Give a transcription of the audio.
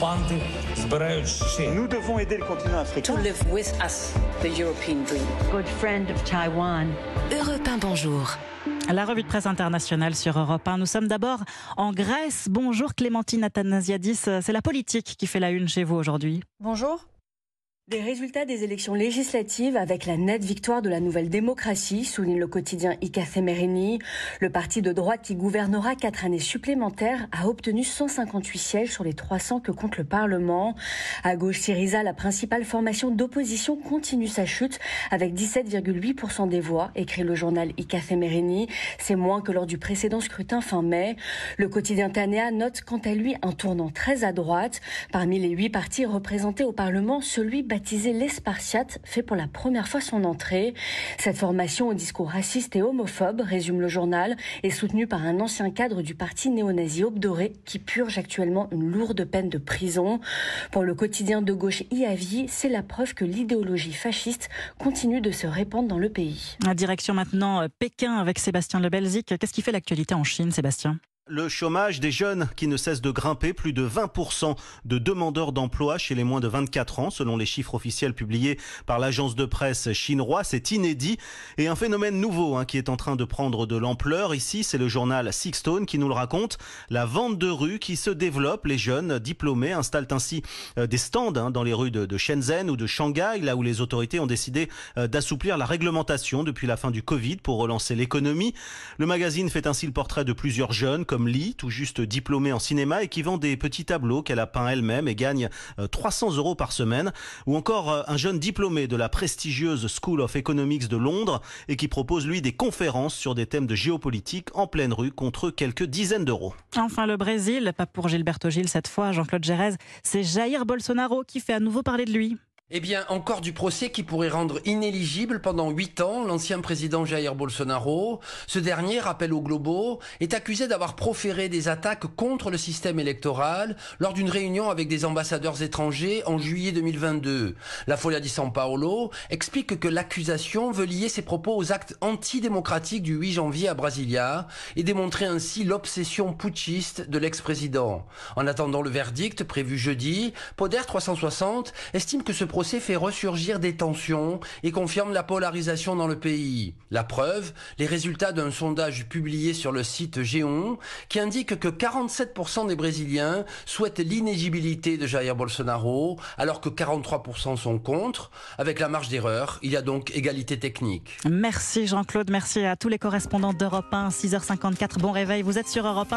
Nous devons aider le continent africain. To live with us, the European dream. Good friend of Taiwan. Europe 1, bonjour. La revue de presse internationale sur Europe 1. Nous sommes d'abord en Grèce. Bonjour Clémentine Athanasiadis. C'est la politique qui fait la une chez vous aujourd'hui. Bonjour. Des résultats des élections législatives avec la nette victoire de la nouvelle démocratie, souligne le quotidien Ika Merini. Le parti de droite qui gouvernera quatre années supplémentaires a obtenu 158 sièges sur les 300 que compte le Parlement. À gauche, Syriza, la principale formation d'opposition, continue sa chute avec 17,8% des voix, écrit le journal Ika Merini. C'est moins que lors du précédent scrutin fin mai. Le quotidien Tanea note quant à lui un tournant très à droite. Parmi les huit partis représentés au Parlement, celui baptisé Les Spartiates fait pour la première fois son entrée. Cette formation au discours raciste et homophobe, résume le journal, est soutenue par un ancien cadre du parti néo-nazi Obdoré qui purge actuellement une lourde peine de prison. Pour le quotidien de gauche IAVI, c'est la preuve que l'idéologie fasciste continue de se répandre dans le pays. La direction maintenant euh, Pékin avec Sébastien Lebelzik. Qu'est-ce qui fait l'actualité en Chine, Sébastien? Le chômage des jeunes qui ne cesse de grimper, plus de 20% de demandeurs d'emploi chez les moins de 24 ans, selon les chiffres officiels publiés par l'agence de presse chinoise. C'est inédit et un phénomène nouveau hein, qui est en train de prendre de l'ampleur. Ici, c'est le journal Sixstone qui nous le raconte. La vente de rue qui se développe. Les jeunes diplômés installent ainsi euh, des stands hein, dans les rues de, Shenzhen ou de Shanghai, là où les autorités ont décidé euh, d'assouplir la réglementation depuis la fin du Covid pour relancer l'économie. Le magazine fait ainsi le portrait de plusieurs jeunes comme Lee, tout juste diplômée en cinéma et qui vend des petits tableaux qu'elle a peints elle-même et gagne 300 euh, euros par semaine. Ou encore euh, un jeune diplômé de la prestigieuse School of Economics de Londres et qui propose lui des conférences sur des thèmes de géopolitique en pleine rue contre quelques dizaines d'euros. Enfin le Brésil, pas pour Gilberto Gil cette fois, Jean-Claude Gérez, c'est Jair Bolsonaro qui fait à nouveau parler de lui. Eh bien, encore du procès qui pourrait rendre inéligible pendant huit ans l'ancien président Jair Bolsonaro. Ce dernier, rappel au Globo, est accusé d'avoir proféré des attaques contre le système électoral lors d'une réunion avec des ambassadeurs étrangers en juillet 2022. La Folia di San Paolo explique que l'accusation veut lier ses propos aux actes antidémocratiques du 8 janvier à Brasilia et démontrer ainsi l'obsession putschiste de l'ex-président. En attendant le verdict prévu jeudi, Poder 360 estime que ce procès procès fait ressurgir des tensions et confirme la polarisation dans le pays. La preuve, les résultats d'un sondage publié sur le site Géon qui indique que 47% des Brésiliens souhaitent l'inégibilité de Jair Bolsonaro alors que 43% sont contre. Avec la marge d'erreur, il y a donc égalité technique. Merci Jean-Claude, merci à tous les correspondants d'Europe 1, 6h54, bon réveil, vous êtes sur Europe 1.